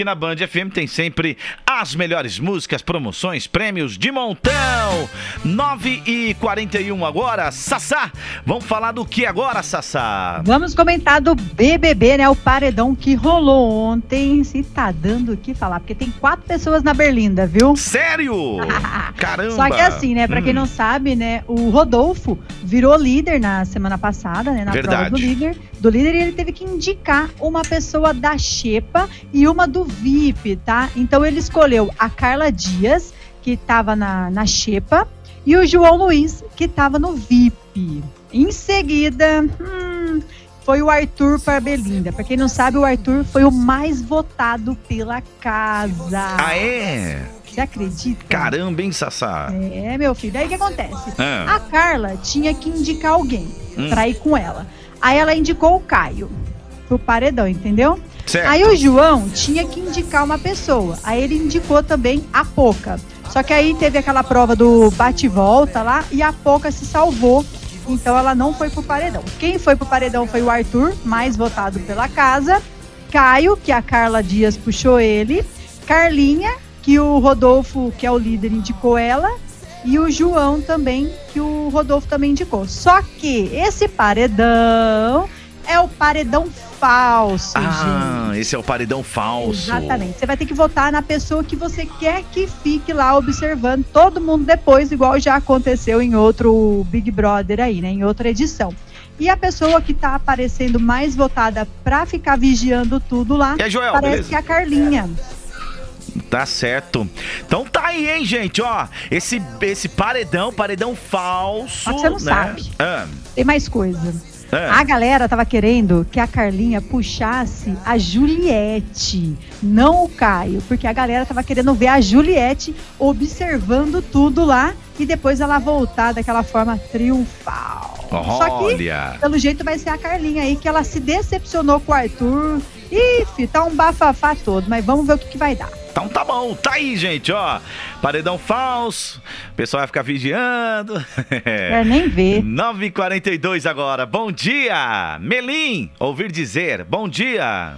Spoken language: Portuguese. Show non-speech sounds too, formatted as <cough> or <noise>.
aqui na Band FM tem sempre as melhores músicas, promoções, prêmios de montão. 9 e 41 agora. Sassá, vamos falar do que agora, Sassá? Vamos comentar do BBB, né? O paredão que rolou ontem. Se tá dando o que falar, porque tem quatro pessoas na Berlinda, viu? Sério? <laughs> Caramba! Só que assim, né? Pra quem não sabe, né? O Rodolfo virou líder na semana passada, né? Na Verdade. prova do líder. Do líder, ele teve que indicar uma pessoa da Xepa e uma do VIP, tá? Então ele escolheu a Carla Dias, que tava na, na Xepa, e o João Luiz, que tava no VIP. Em seguida, hum, foi o Arthur para Belinda. Pra quem não sabe, o Arthur foi o mais votado pela casa. Ah, é? Você acredita? Caramba, hein, Sassá? É, meu filho. Aí o que acontece? Ah. A Carla tinha que indicar alguém Hum. pra ir com ela. Aí ela indicou o Caio pro paredão, entendeu? Certo. Aí o João tinha que indicar uma pessoa. Aí ele indicou também a Poca. Só que aí teve aquela prova do bate e volta lá e a Poca se salvou. Então ela não foi pro paredão. Quem foi pro paredão foi o Arthur, mais votado pela casa. Caio, que a Carla Dias puxou ele. Carlinha, que o Rodolfo, que é o líder, indicou ela. E o João também, que o Rodolfo também indicou. Só que esse paredão é o paredão falso, gente. Ah, esse é o paredão falso. Exatamente. Você vai ter que votar na pessoa que você quer que fique lá observando todo mundo depois, igual já aconteceu em outro Big Brother aí, né? Em outra edição. E a pessoa que tá aparecendo mais votada pra ficar vigiando tudo lá, aí, Joel, parece beleza? que é a Carlinha. Tá certo. Então tá aí, hein, gente, ó. Esse, esse paredão, paredão falso. Só que você não né? sabe. Ah, Tem mais coisa. Ah. A galera tava querendo que a Carlinha puxasse a Juliette, não o Caio, porque a galera tava querendo ver a Juliette observando tudo lá e depois ela voltar daquela forma triunfal. Só que, Olha. pelo jeito, vai ser a Carlinha aí, que ela se decepcionou com o Arthur. Ih, tá um bafafá todo, mas vamos ver o que, que vai dar. Então tá bom, tá aí, gente, ó. Paredão falso. O pessoal vai ficar vigiando. <laughs> Quer nem ver. 9h42 agora. Bom dia, Melim. Ouvir dizer, bom dia.